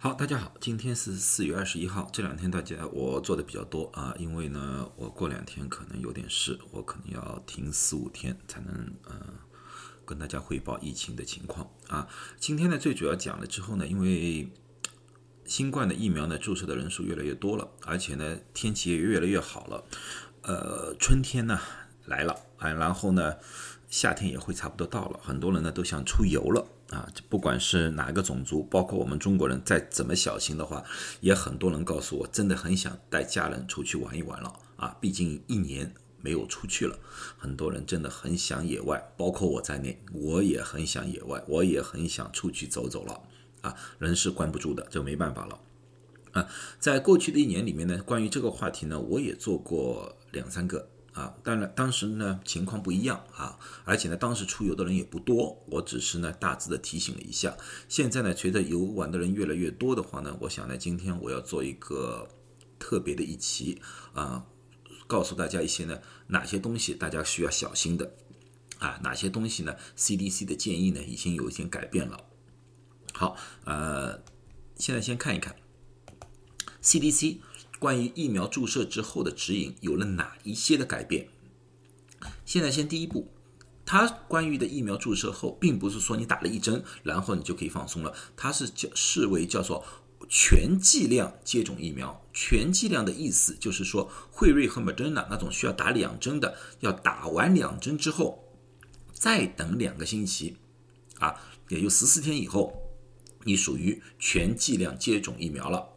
好，大家好，今天是四月二十一号。这两天大家我做的比较多啊，因为呢，我过两天可能有点事，我可能要停四五天才能呃跟大家汇报疫情的情况啊。今天呢，最主要讲了之后呢，因为新冠的疫苗呢注射的人数越来越多了，而且呢天气也越来越好了，呃，春天呢来了啊，然后呢夏天也会差不多到了，很多人呢都想出游了。啊，不管是哪个种族，包括我们中国人，再怎么小心的话，也很多人告诉我，真的很想带家人出去玩一玩了。啊，毕竟一年没有出去了，很多人真的很想野外，包括我在内，我也很想野外，我也很想出去走走了。啊，人是关不住的，这没办法了。啊，在过去的一年里面呢，关于这个话题呢，我也做过两三个。啊，当然，当时呢情况不一样啊，而且呢，当时出游的人也不多，我只是呢大致的提醒了一下。现在呢，随着游玩的人越来越多的话呢，我想呢，今天我要做一个特别的一期啊，告诉大家一些呢哪些东西大家需要小心的啊，哪些东西呢 CDC 的建议呢已经有一些改变了。好，呃，现在先看一看 CDC。关于疫苗注射之后的指引有了哪一些的改变？现在先第一步，它关于的疫苗注射后，并不是说你打了一针，然后你就可以放松了，它是叫视为叫做全剂量接种疫苗。全剂量的意思就是说，辉瑞和莫德纳那种需要打两针的，要打完两针之后，再等两个星期，啊，也就十四天以后，你属于全剂量接种疫苗了。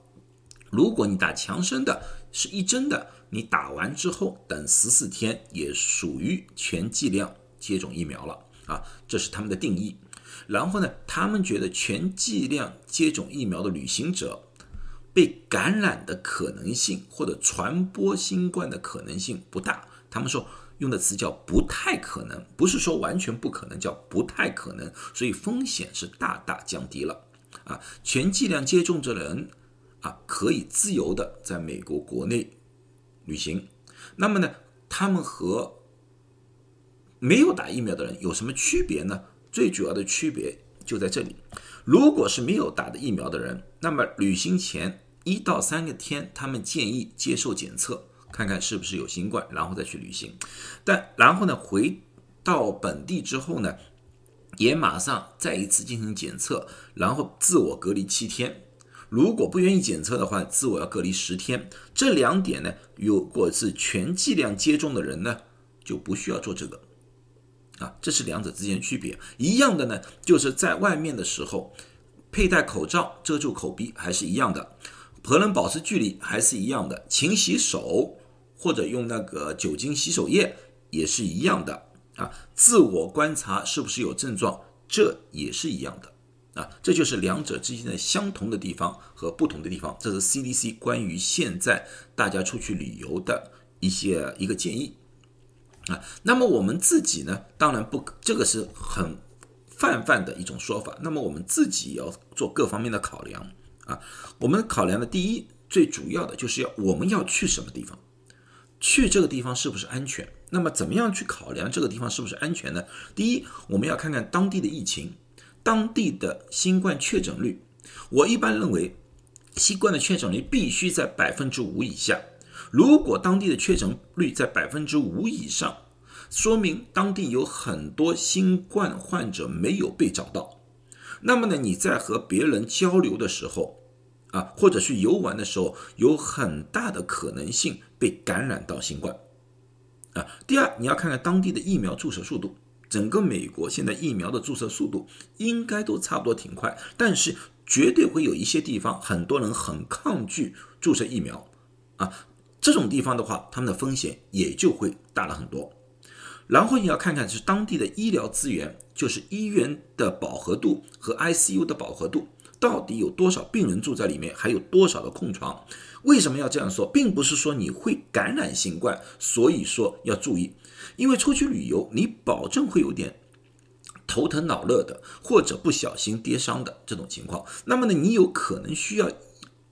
如果你打强生的，是一针的，你打完之后等十四天，也属于全剂量接种疫苗了啊，这是他们的定义。然后呢，他们觉得全剂量接种疫苗的旅行者被感染的可能性或者传播新冠的可能性不大。他们说用的词叫不太可能，不是说完全不可能，叫不太可能，所以风险是大大降低了啊。全剂量接种的人。啊，可以自由的在美国国内旅行。那么呢，他们和没有打疫苗的人有什么区别呢？最主要的区别就在这里。如果是没有打的疫苗的人，那么旅行前一到三个天，他们建议接受检测，看看是不是有新冠，然后再去旅行。但然后呢，回到本地之后呢，也马上再一次进行检测，然后自我隔离七天。如果不愿意检测的话，自我要隔离十天。这两点呢，如果是全剂量接种的人呢，就不需要做这个。啊，这是两者之间的区别。一样的呢，就是在外面的时候，佩戴口罩遮住口鼻还是一样的，和人保持距离还是一样的，勤洗手或者用那个酒精洗手液也是一样的。啊，自我观察是不是有症状，这也是一样的。啊，这就是两者之间的相同的地方和不同的地方。这是 CDC 关于现在大家出去旅游的一些一个建议啊。那么我们自己呢，当然不，这个是很泛泛的一种说法。那么我们自己要做各方面的考量啊。我们考量的第一最主要的就是要我们要去什么地方，去这个地方是不是安全？那么怎么样去考量这个地方是不是安全呢？第一，我们要看看当地的疫情。当地的新冠确诊率，我一般认为，新冠的确诊率必须在百分之五以下。如果当地的确诊率在百分之五以上，说明当地有很多新冠患者没有被找到。那么呢，你在和别人交流的时候，啊，或者去游玩的时候，有很大的可能性被感染到新冠。啊，第二，你要看看当地的疫苗注射速度。整个美国现在疫苗的注射速度应该都差不多挺快，但是绝对会有一些地方很多人很抗拒注射疫苗啊，这种地方的话，他们的风险也就会大了很多。然后你要看看是当地的医疗资源，就是医院的饱和度和 ICU 的饱和度，到底有多少病人住在里面，还有多少的空床？为什么要这样说？并不是说你会感染新冠，所以说要注意。因为出去旅游，你保证会有点头疼脑热的，或者不小心跌伤的这种情况。那么呢，你有可能需要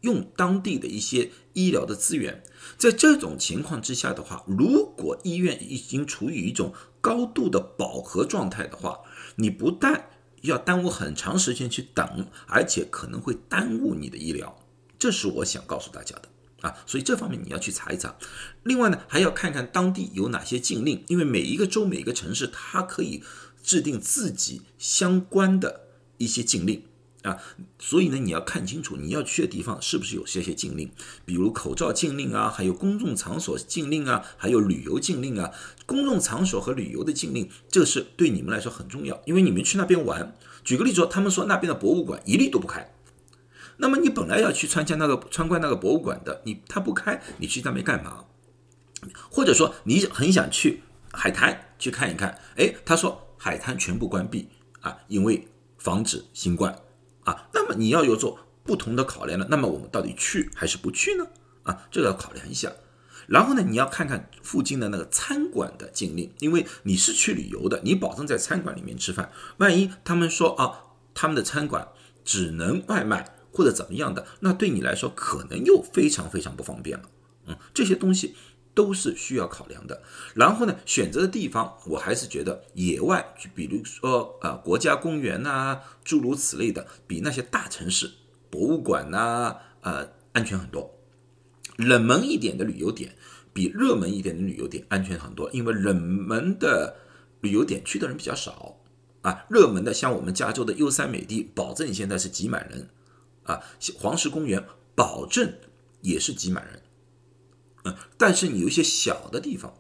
用当地的一些医疗的资源。在这种情况之下的话，如果医院已经处于一种高度的饱和状态的话，你不但要耽误很长时间去等，而且可能会耽误你的医疗，这是我想告诉大家的啊。所以这方面你要去查一查。另外呢，还要看看当地有哪些禁令，因为每一个州、每一个城市，它可以制定自己相关的一些禁令。啊，所以呢，你要看清楚你要去的地方是不是有这些禁令，比如口罩禁令啊，还有公众场所禁令啊，还有旅游禁令啊。公众场所和旅游的禁令，这个是对你们来说很重要，因为你们去那边玩。举个例子说，他们说那边的博物馆一律都不开，那么你本来要去参加那个参观那个博物馆的，你他不开，你去那边干嘛？或者说你很想去海滩去看一看，哎，他说海滩全部关闭啊，因为防止新冠。啊，那么你要有做不同的考量了。那么我们到底去还是不去呢？啊，这个要考量一下。然后呢，你要看看附近的那个餐馆的禁令，因为你是去旅游的，你保证在餐馆里面吃饭。万一他们说啊，他们的餐馆只能外卖或者怎么样的，那对你来说可能又非常非常不方便了。嗯，这些东西。都是需要考量的。然后呢，选择的地方，我还是觉得野外，比如说啊，国家公园呐，诸如此类的，比那些大城市博物馆呐，呃，安全很多。冷门一点的旅游点，比热门一点的旅游点安全很多，因为冷门的旅游点去的人比较少啊。热门的，像我们加州的优山美地，保证现在是挤满人啊。黄石公园，保证也是挤满人。嗯，但是你有一些小的地方，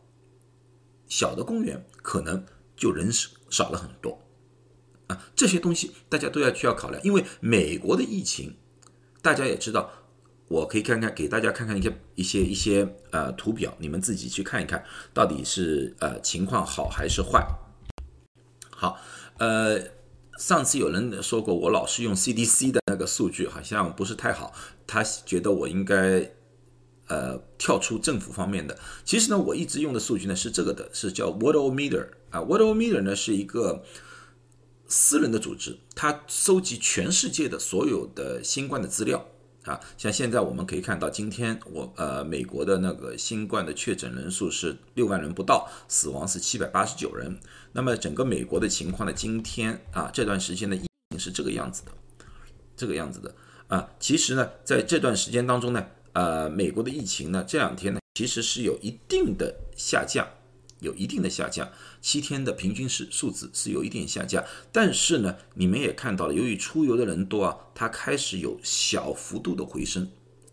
小的公园可能就人少少了很多，啊，这些东西大家都要需要考量。因为美国的疫情，大家也知道，我可以看看给大家看看一些一些一些呃图表，你们自己去看一看到底是呃情况好还是坏。好，呃，上次有人说过我老是用 CDC 的那个数据，好像不是太好，他觉得我应该。呃，跳出政府方面的，其实呢，我一直用的数据呢是这个的，是叫 Worldometer 啊，Worldometer 呢是一个私人的组织，它收集全世界的所有的新冠的资料啊，像现在我们可以看到，今天我呃美国的那个新冠的确诊人数是六万人不到，死亡是七百八十九人，那么整个美国的情况呢，今天啊这段时间的疫情是这个样子的，这个样子的啊，其实呢，在这段时间当中呢。呃，美国的疫情呢，这两天呢，其实是有一定的下降，有一定的下降，七天的平均是数字是有一定下降，但是呢，你们也看到了，由于出游的人多啊，它开始有小幅度的回升。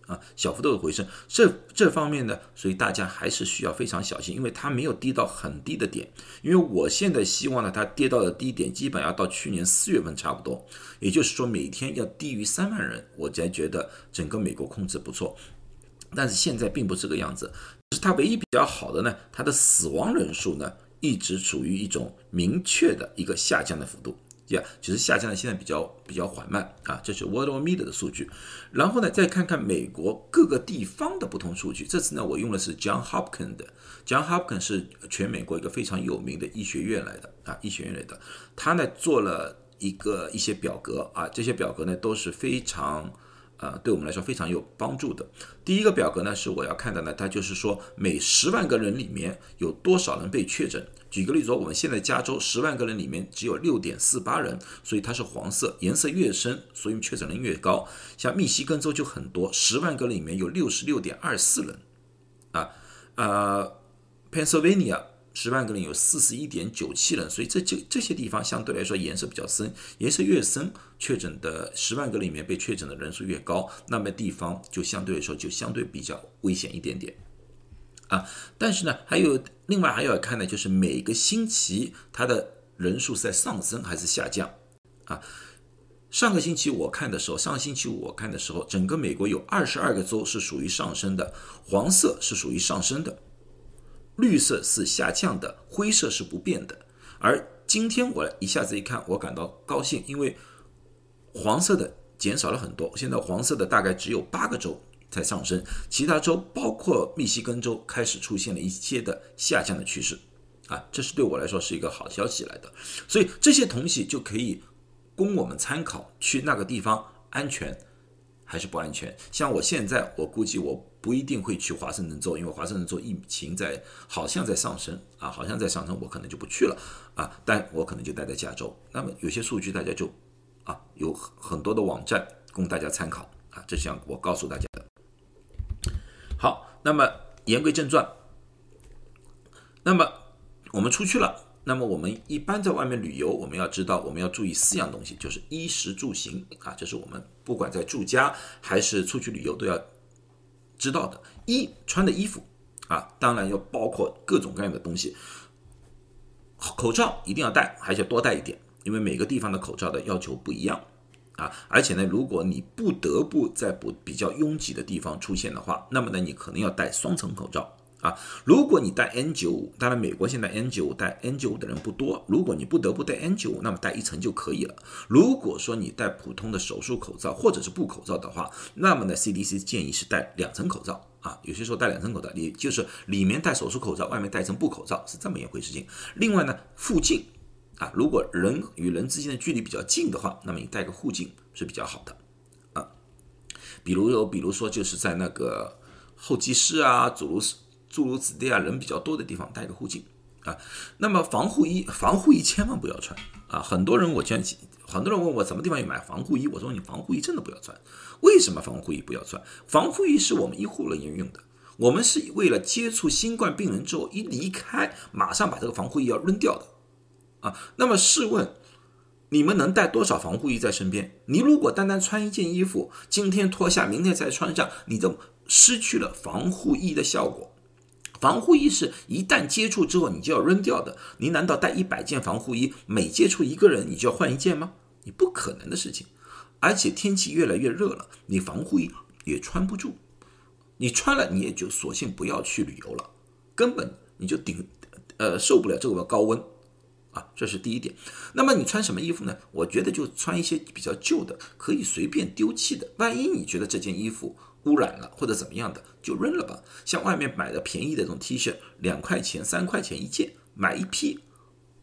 啊，小幅度的回升，这这方面呢，所以大家还是需要非常小心，因为它没有低到很低的点。因为我现在希望呢，它跌到的低点基本要到去年四月份差不多，也就是说每天要低于三万人，我才觉得整个美国控制不错。但是现在并不是这个样子，是它唯一比较好的呢，它的死亡人数呢一直处于一种明确的一个下降的幅度。呀，只是下降的现在比较比较缓慢啊，这是 Worldometer 的数据。然后呢，再看看美国各个地方的不同数据。这次呢，我用的是 John Hopkins 的，John Hopkins 是全美国一个非常有名的医学院来的啊，医学院来的。他呢做了一个一些表格啊，这些表格呢都是非常。呃，对我们来说非常有帮助的。第一个表格呢，是我要看的呢，它就是说每十万个人里面有多少人被确诊。举个例子说，我们现在加州十万个人里面只有六点四八人，所以它是黄色，颜色越深，所以确诊人越高。像密西根州就很多，十万个人里面有六十六点二四人，啊，呃，Pennsylvania。十万个人有四十一点九七人，所以这这这些地方相对来说颜色比较深，颜色越深，确诊的十万个里面被确诊的人数越高，那么地方就相对来说就相对比较危险一点点啊。但是呢，还有另外还要看的就是每个星期它的人数是在上升还是下降啊？上个星期我看的时候，上个星期我看的时候，整个美国有二十二个州是属于上升的，黄色是属于上升的。绿色是下降的，灰色是不变的。而今天我一下子一看，我感到高兴，因为黄色的减少了很多。现在黄色的大概只有八个州在上升，其他州包括密西根州开始出现了一些的下降的趋势。啊，这是对我来说是一个好消息来的。所以这些东西就可以供我们参考，去那个地方安全还是不安全。像我现在，我估计我。不一定会去华盛顿州，因为华盛顿州疫情在好像在上升啊，好像在上升，我可能就不去了啊，但我可能就待在加州。那么有些数据大家就啊有很多的网站供大家参考啊，这是我告诉大家的。好，那么言归正传，那么我们出去了。那么我们一般在外面旅游，我们要知道我们要注意四样东西，就是衣食住行啊，这是我们不管在住家还是出去旅游都要知道的。一穿的衣服啊，当然要包括各种各样的东西，口罩一定要戴，还是要多戴一点，因为每个地方的口罩的要求不一样啊。而且呢，如果你不得不在不比较拥挤的地方出现的话，那么呢，你可能要戴双层口罩。啊，如果你戴 N95，当然美国现在 N95 戴 N95 的人不多。如果你不得不戴 N95，那么戴一层就可以了。如果说你戴普通的手术口罩或者是布口罩的话，那么呢，CDC 建议是戴两层口罩啊。有些时候戴两层口罩，也就是里面戴手术口罩，外面戴一层布口罩，是这么一回事情。另外呢，护镜啊，如果人与人之间的距离比较近的话，那么你戴个护镜是比较好的啊。比如有，比如说就是在那个候机室啊，诸如此。诸如此类啊，人比较多的地方戴个护颈啊。那么防护衣，防护衣千万不要穿啊。很多人我见，很多人问我什么地方有买防护衣，我说你防护衣真的不要穿。为什么防护衣不要穿？防护衣是我们医护人员用的，我们是为了接触新冠病人之后一离开，马上把这个防护衣要扔掉的啊。那么试问，你们能带多少防护衣在身边？你如果单单穿一件衣服，今天脱下，明天再穿上，你就失去了防护衣的效果。防护衣是一旦接触之后你就要扔掉的。你难道带一百件防护衣，每接触一个人你就要换一件吗？你不可能的事情。而且天气越来越热了，你防护衣也穿不住。你穿了你也就索性不要去旅游了，根本你就顶呃受不了这个高温啊，这是第一点。那么你穿什么衣服呢？我觉得就穿一些比较旧的，可以随便丢弃的。万一你觉得这件衣服，污染了或者怎么样的就扔了吧。像外面买的便宜的这种 T 恤，两块钱、三块钱一件，买一批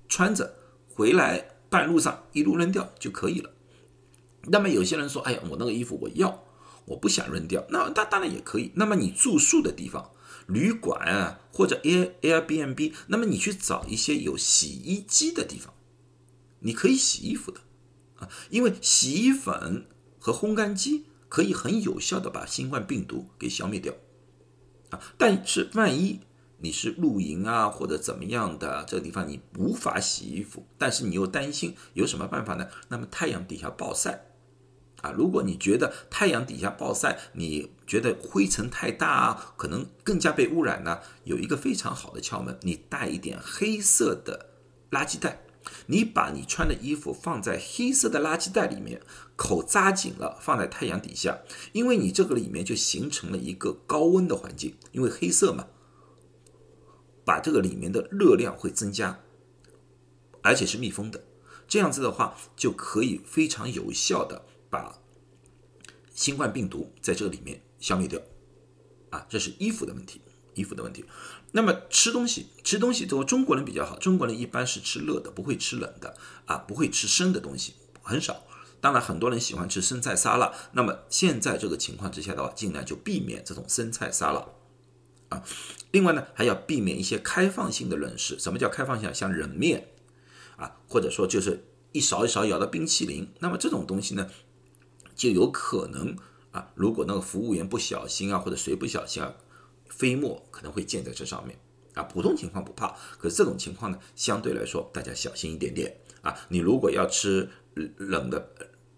穿着回来，半路上一路扔掉就可以了。那么有些人说：“哎呀，我那个衣服我要，我不想扔掉。”那那当然也可以。那么你住宿的地方，旅馆啊或者 Air Airbnb，那么你去找一些有洗衣机的地方，你可以洗衣服的啊，因为洗衣粉和烘干机。可以很有效的把新冠病毒给消灭掉，啊！但是万一你是露营啊或者怎么样的这个地方你无法洗衣服，但是你又担心有什么办法呢？那么太阳底下暴晒，啊！如果你觉得太阳底下暴晒，你觉得灰尘太大啊，可能更加被污染呢？有一个非常好的窍门，你带一点黑色的垃圾袋。你把你穿的衣服放在黑色的垃圾袋里面，口扎紧了，放在太阳底下，因为你这个里面就形成了一个高温的环境，因为黑色嘛，把这个里面的热量会增加，而且是密封的，这样子的话就可以非常有效的把新冠病毒在这里面消灭掉，啊，这是衣服的问题。衣服的问题，那么吃东西，吃东西，这个中国人比较好，中国人一般是吃热的，不会吃冷的啊，不会吃生的东西，很少。当然，很多人喜欢吃生菜沙拉。那么现在这个情况之下的话，尽量就避免这种生菜沙拉啊。另外呢，还要避免一些开放性的冷食。什么叫开放性？像冷面啊，或者说就是一勺一勺舀的冰淇淋。那么这种东西呢，就有可能啊，如果那个服务员不小心啊，或者谁不小心啊。飞沫可能会溅在这上面啊，普通情况不怕，可是这种情况呢，相对来说大家小心一点点啊。你如果要吃冷的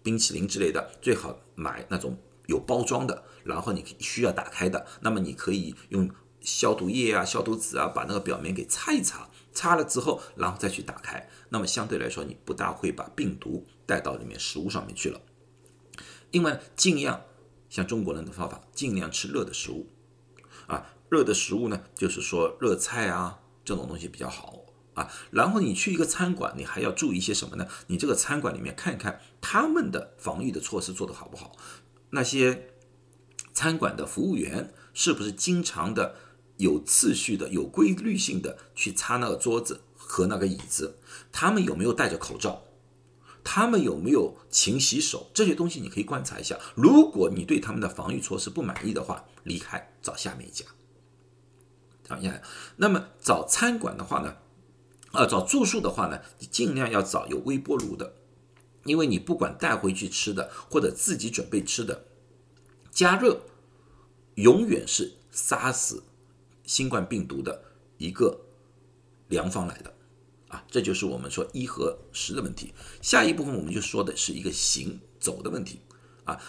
冰淇淋之类的，最好买那种有包装的，然后你需要打开的，那么你可以用消毒液啊、消毒纸啊，把那个表面给擦一擦，擦了之后，然后再去打开，那么相对来说你不大会把病毒带到里面食物上面去了。另外，尽量像中国人的方法，尽量吃热的食物。热的食物呢，就是说热菜啊这种东西比较好啊。然后你去一个餐馆，你还要注意一些什么呢？你这个餐馆里面看一看他们的防御的措施做得好不好？那些餐馆的服务员是不是经常的有次序的、有规律性的去擦那个桌子和那个椅子？他们有没有戴着口罩？他们有没有勤洗手，这些东西你可以观察一下。如果你对他们的防御措施不满意的话，离开找下面一家。找下，那么找餐馆的话呢，呃，找住宿的话呢，你尽量要找有微波炉的，因为你不管带回去吃的或者自己准备吃的，加热永远是杀死新冠病毒的一个良方来的。啊，这就是我们说一和十的问题。下一部分我们就说的是一个行走的问题。啊，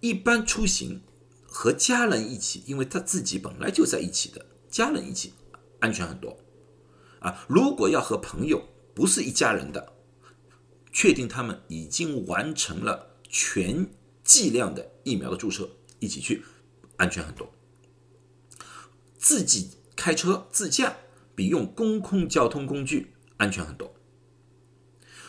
一般出行和家人一起，因为他自己本来就在一起的，家人一起安全很多。啊，如果要和朋友不是一家人的，确定他们已经完成了全剂量的疫苗的注射，一起去安全很多。自己开车自驾比用公共交通工具。安全很多。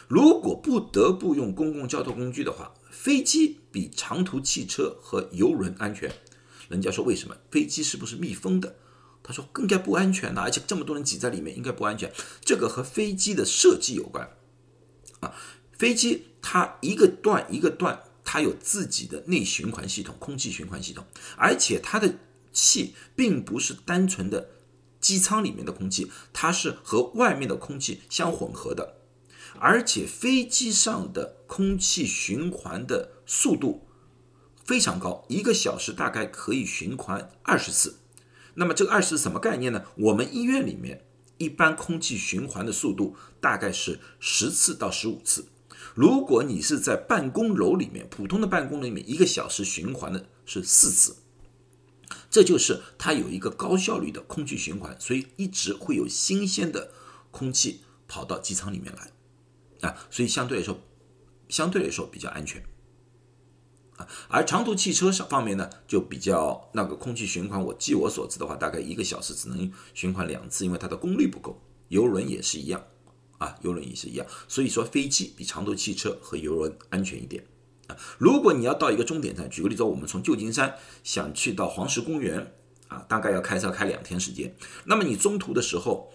如果不得不用公共交通工具的话，飞机比长途汽车和游轮安全。人家说为什么？飞机是不是密封的？他说更加不安全呐，而且这么多人挤在里面，应该不安全。这个和飞机的设计有关啊。飞机它一个段一个段，它有自己的内循环系统、空气循环系统，而且它的气并不是单纯的。机舱里面的空气，它是和外面的空气相混合的，而且飞机上的空气循环的速度非常高，一个小时大概可以循环二十次。那么这个二是什么概念呢？我们医院里面一般空气循环的速度大概是十次到十五次。如果你是在办公楼里面，普通的办公楼里面，一个小时循环的是四次。这就是它有一个高效率的空气循环，所以一直会有新鲜的空气跑到机舱里面来，啊，所以相对来说，相对来说比较安全，而长途汽车上方面呢，就比较那个空气循环，我据我所知的话，大概一个小时只能循环两次，因为它的功率不够。游轮也是一样，啊，游轮也是一样，所以说飞机比长途汽车和游轮安全一点。啊，如果你要到一个终点站，举个例子，我们从旧金山想去到黄石公园，啊，大概要开车开两天时间。那么你中途的时候，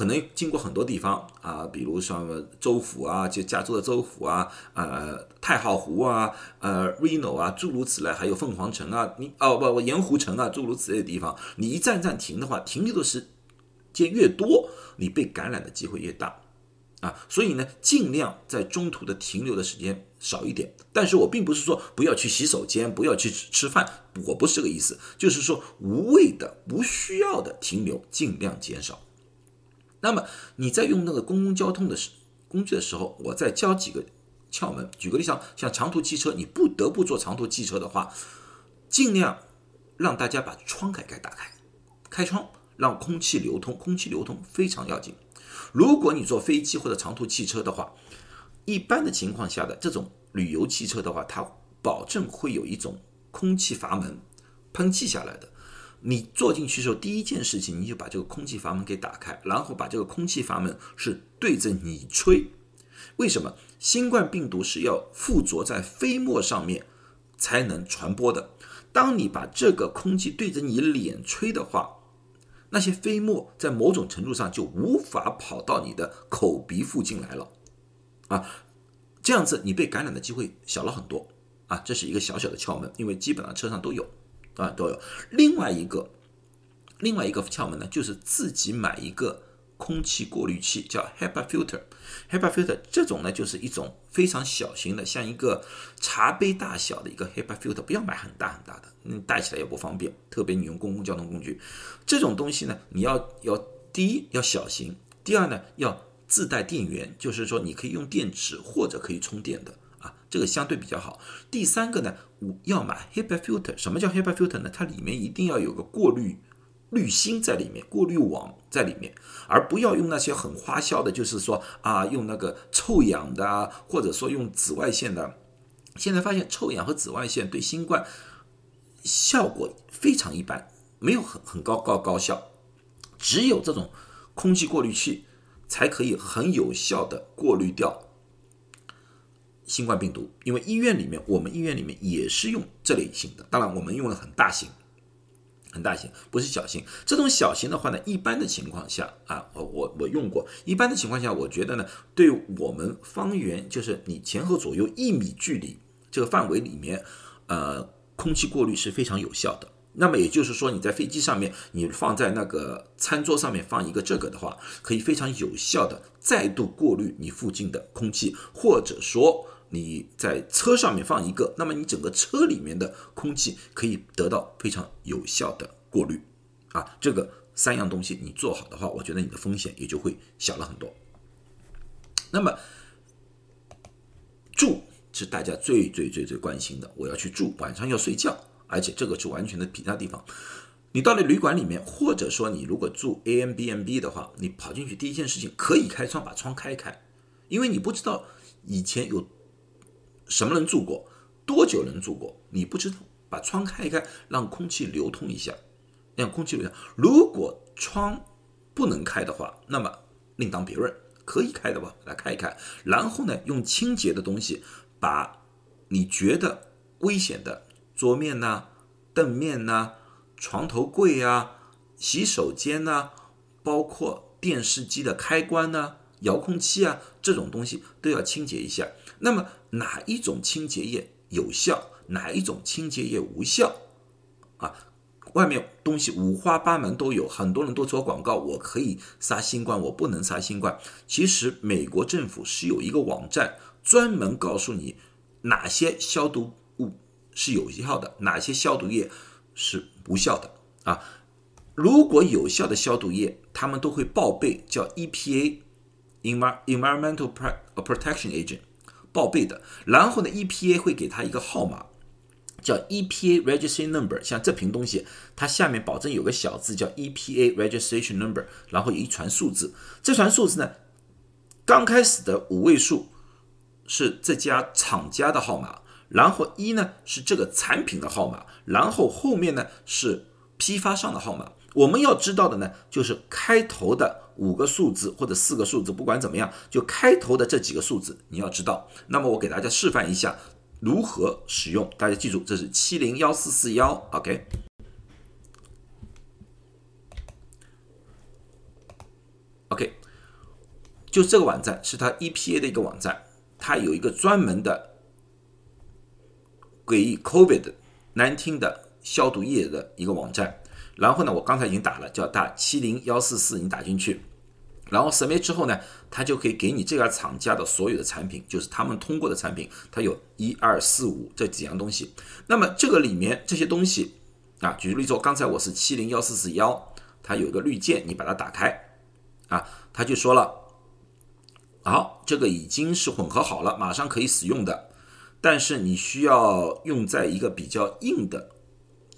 可能经过很多地方啊，比如说州府啊，就加州的州府啊，呃，太浩湖啊，呃，Reno 啊，诸如此类，还有凤凰城啊，你哦不，盐湖城啊，诸如此类的地方，你一站站停的话，停留的时间越多，你被感染的机会越大。啊，所以呢，尽量在中途的停留的时间少一点。但是我并不是说不要去洗手间，不要去吃饭，我不是这个意思。就是说，无谓的、不需要的停留尽量减少。那么你在用那个公共交通的时工具的时候，我再教几个窍门。举个例子，像长途汽车，你不得不坐长途汽车的话，尽量让大家把窗盖给打开，开窗让空气流通，空气流通非常要紧。如果你坐飞机或者长途汽车的话，一般的情况下的这种旅游汽车的话，它保证会有一种空气阀门喷气下来的。你坐进去的时候，第一件事情你就把这个空气阀门给打开，然后把这个空气阀门是对着你吹。为什么？新冠病毒是要附着在飞沫上面才能传播的。当你把这个空气对着你脸吹的话，那些飞沫在某种程度上就无法跑到你的口鼻附近来了，啊，这样子你被感染的机会小了很多啊，这是一个小小的窍门，因为基本上车上都有啊都有。另外一个，另外一个窍门呢，就是自己买一个。空气过滤器叫 HEPA filter，HEPA filter 这种呢就是一种非常小型的，像一个茶杯大小的一个 HEPA filter，不要买很大很大的，你带起来也不方便，特别你用公共交通工具，这种东西呢，你要要第一要小型，第二呢要自带电源，就是说你可以用电池或者可以充电的，这个相对比较好。第三个呢，我要买 HEPA filter，什么叫 HEPA filter 呢？它里面一定要有个过滤。滤芯在里面，过滤网在里面，而不要用那些很花销的，就是说啊，用那个臭氧的，或者说用紫外线的。现在发现臭氧和紫外线对新冠效果非常一般，没有很很高高高效。只有这种空气过滤器才可以很有效的过滤掉新冠病毒。因为医院里面，我们医院里面也是用这类型的，当然我们用了很大型。很大型，不是小型。这种小型的话呢，一般的情况下啊，我我我用过。一般的情况下，我觉得呢，对我们方圆就是你前后左右一米距离这个范围里面，呃，空气过滤是非常有效的。那么也就是说，你在飞机上面，你放在那个餐桌上面放一个这个的话，可以非常有效的再度过滤你附近的空气，或者说你在车上面放一个，那么你整个车里面的空气可以得到非常有效的过滤。啊，这个三样东西你做好的话，我觉得你的风险也就会小了很多。那么住是大家最最最最关心的，我要去住，晚上要睡觉。而且这个是完全的其他地方，你到了旅馆里面，或者说你如果住 A M B M B 的话，你跑进去第一件事情可以开窗，把窗开开，因为你不知道以前有什么人住过，多久人住过，你不知道，把窗开一开，让空气流通一下，让空气流通。如果窗不能开的话，那么另当别论，可以开的吧，来开一开，然后呢，用清洁的东西把你觉得危险的。桌面呐，凳面呐，床头柜呀，洗手间呐，包括电视机的开关呐，遥控器啊，这种东西都要清洁一下。那么哪一种清洁液有效，哪一种清洁液无效？啊，外面东西五花八门都有，很多人都做广告，我可以杀新冠，我不能杀新冠。其实美国政府是有一个网站，专门告诉你哪些消毒物。是有效的，哪些消毒液是无效的啊？如果有效的消毒液，他们都会报备，叫 EPA（Environmental Protection Agent） 报备的。然后呢，EPA 会给他一个号码，叫 EPA Registration Number。像这瓶东西，它下面保证有个小字叫 EPA Registration Number，然后有一串数字。这串数字呢，刚开始的五位数是这家厂家的号码。然后一呢是这个产品的号码，然后后面呢是批发商的号码。我们要知道的呢就是开头的五个数字或者四个数字，不管怎么样，就开头的这几个数字你要知道。那么我给大家示范一下如何使用，大家记住，这是七零幺四四幺，OK。OK，就这个网站是它 EPA 的一个网站，它有一个专门的。给 COVID 难听的消毒液的一个网站，然后呢，我刚才已经打了，叫打七零幺四四，你打进去，然后 submit 之后呢，它就可以给你这家厂家的所有的产品，就是他们通过的产品，它有一二四五这几样东西。那么这个里面这些东西啊，举例子，刚才我是七零幺四四幺，它有一个滤件，你把它打开啊，它就说了，好，这个已经是混合好了，马上可以使用的。但是你需要用在一个比较硬的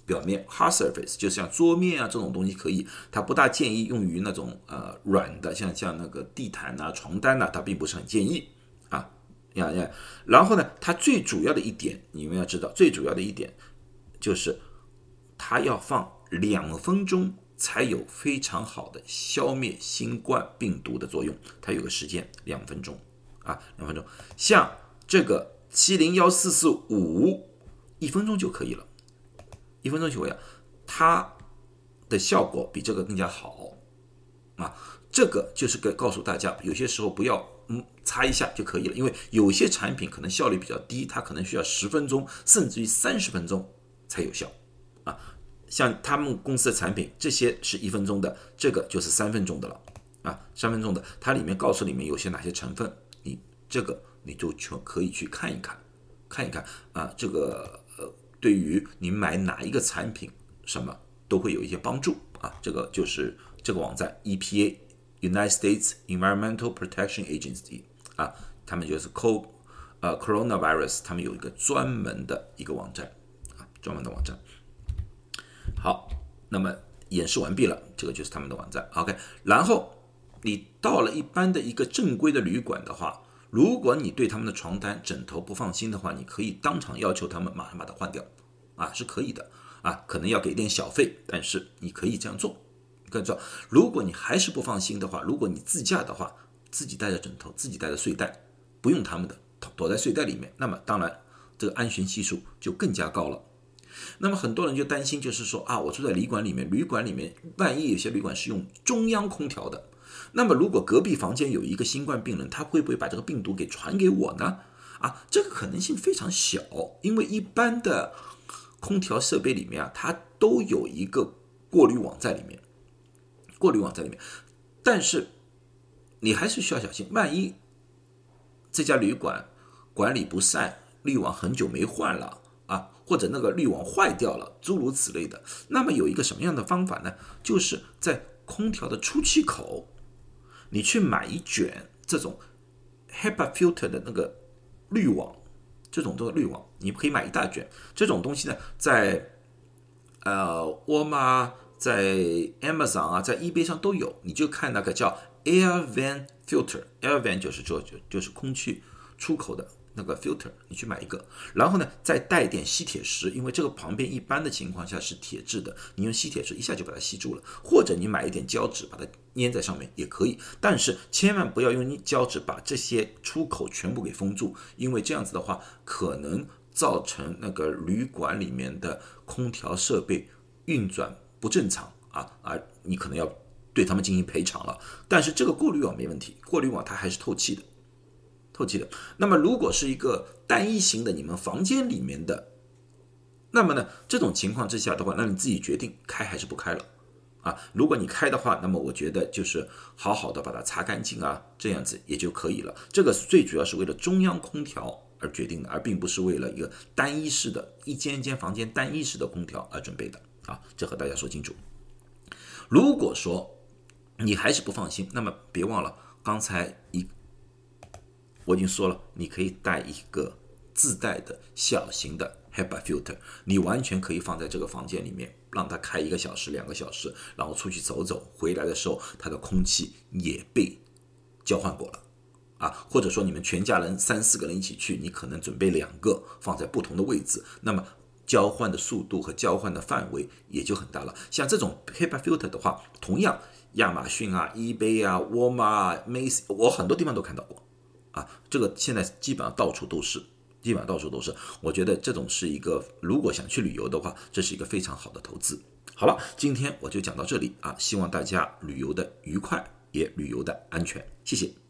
表面，hard surface，就像桌面啊这种东西可以，它不大建议用于那种呃软的，像像那个地毯呐、床单呐，它并不是很建议啊呀呀。然后呢，它最主要的一点，你们要知道，最主要的一点就是它要放两分钟才有非常好的消灭新冠病毒的作用，它有个时间两分钟啊，两分钟，像这个。七零幺四四五，一分钟就可以了，一分钟就可以了，它的效果比这个更加好啊！这个就是给告诉大家，有些时候不要嗯擦一下就可以了，因为有些产品可能效率比较低，它可能需要十分钟甚至于三十分钟才有效啊。像他们公司的产品，这些是一分钟的，这个就是三分钟的了啊，三分钟的，它里面告诉里面有些哪些成分，你这个。你就全可以去看一看，看一看啊，这个，对于你买哪一个产品，什么都会有一些帮助啊。这个就是这个网站 EPA United States Environmental Protection Agency 啊，他们就是 Co 呃 Coronavirus，他们有一个专门的一个网站啊，专门的网站。好，那么演示完毕了，这个就是他们的网站。OK，然后你到了一般的一个正规的旅馆的话。如果你对他们的床单、枕头不放心的话，你可以当场要求他们马上把它换掉，啊，是可以的，啊，可能要给点小费，但是你可以这样做。可以做。如果你还是不放心的话，如果你自驾的话，自己带着枕头，自己带着睡袋，不用他们的，躲在睡袋里面，那么当然这个安全系数就更加高了。那么很多人就担心，就是说啊，我住在旅馆里面，旅馆里面万一有些旅馆是用中央空调的，那么如果隔壁房间有一个新冠病人，他会不会把这个病毒给传给我呢？啊，这个可能性非常小，因为一般的空调设备里面啊，它都有一个过滤网在里面，过滤网在里面，但是你还是需要小心，万一这家旅馆管理不善，滤网很久没换了啊。或者那个滤网坏掉了，诸如此类的。那么有一个什么样的方法呢？就是在空调的出气口，你去买一卷这种 HEPA filter 的那个滤网，这种这个滤网，你可以买一大卷。这种东西呢，在呃沃尔玛、在 Amazon 啊，在 eBay 上都有。你就看那个叫 Air Van Filter，Air Van 就是就就就是空气出口的。那个 filter，你去买一个，然后呢，再带点吸铁石，因为这个旁边一般的情况下是铁质的，你用吸铁石一下就把它吸住了，或者你买一点胶纸把它粘在上面也可以，但是千万不要用胶纸把这些出口全部给封住，因为这样子的话可能造成那个旅馆里面的空调设备运转不正常啊啊，你可能要对他们进行赔偿了。但是这个过滤网没问题，过滤网它还是透气的。透气的。那么，如果是一个单一型的，你们房间里面的，那么呢，这种情况之下的话，那你自己决定开还是不开了啊。如果你开的话，那么我觉得就是好好的把它擦干净啊，这样子也就可以了。这个最主要是为了中央空调而决定的，而并不是为了一个单一式的一间一间房间单一式的空调而准备的啊。这和大家说清楚。如果说你还是不放心，那么别忘了刚才一。我已经说了，你可以带一个自带的小型的 HEPA filter，你完全可以放在这个房间里面，让它开一个小时、两个小时，然后出去走走，回来的时候它的空气也被交换过了，啊，或者说你们全家人三四个人一起去，你可能准备两个放在不同的位置，那么交换的速度和交换的范围也就很大了。像这种 HEPA filter 的话，同样亚马逊啊、eBay 啊、沃尔玛、Macy，我很多地方都看到过。啊，这个现在基本上到处都是，基本上到处都是。我觉得这种是一个，如果想去旅游的话，这是一个非常好的投资。好了，今天我就讲到这里啊，希望大家旅游的愉快，也旅游的安全。谢谢。